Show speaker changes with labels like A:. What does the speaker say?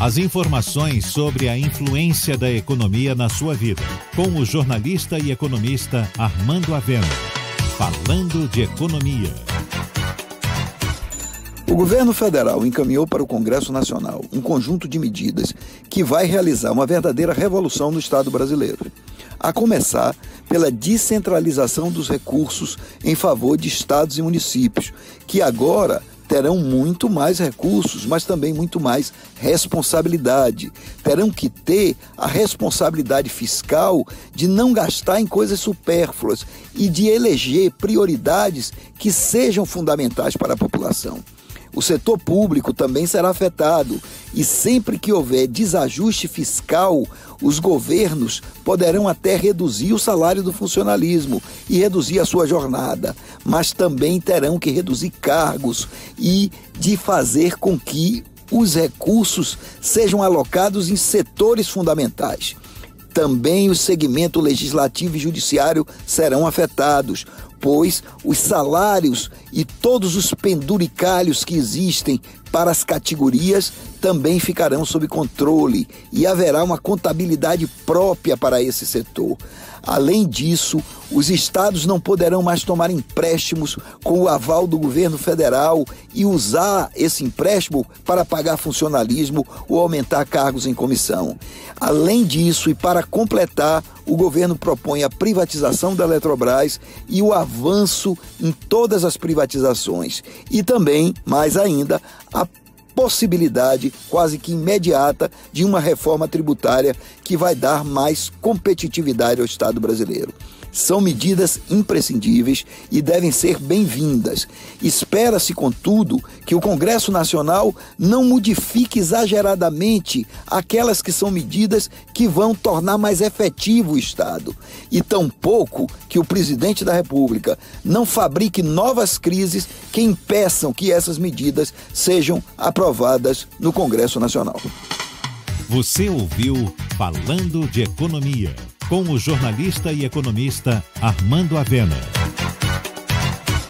A: As informações sobre a influência da economia na sua vida. Com o jornalista e economista Armando Avena. Falando de economia.
B: O governo federal encaminhou para o Congresso Nacional um conjunto de medidas que vai realizar uma verdadeira revolução no Estado brasileiro. A começar pela descentralização dos recursos em favor de estados e municípios, que agora terão muito mais recursos, mas também muito mais responsabilidade. Terão que ter a responsabilidade fiscal de não gastar em coisas supérfluas e de eleger prioridades que sejam fundamentais para a população. O setor público também será afetado e sempre que houver desajuste fiscal, os governos poderão até reduzir o salário do funcionalismo e reduzir a sua jornada, mas também terão que reduzir cargos e de fazer com que os recursos sejam alocados em setores fundamentais. Também o segmento legislativo e judiciário serão afetados, pois os salários e todos os penduricalhos que existem para as categorias também ficarão sob controle e haverá uma contabilidade própria para esse setor. Além disso, os estados não poderão mais tomar empréstimos com o aval do governo federal e usar esse empréstimo para pagar funcionalismo ou aumentar cargos em comissão. Além disso, e para completar, o governo propõe a privatização da Eletrobras e o avanço em todas as privatizações. E também, mais ainda, a possibilidade quase que imediata de uma reforma tributária que vai dar mais competitividade ao Estado brasileiro. São medidas imprescindíveis e devem ser bem-vindas. Espera-se, contudo, que o Congresso Nacional não modifique exageradamente aquelas que são medidas que vão tornar mais efetivo o Estado, e tampouco que o presidente da República não fabrique novas crises que impeçam que essas medidas sejam aprovadas no Congresso Nacional.
A: Você ouviu Falando de Economia com o jornalista e economista Armando Avena.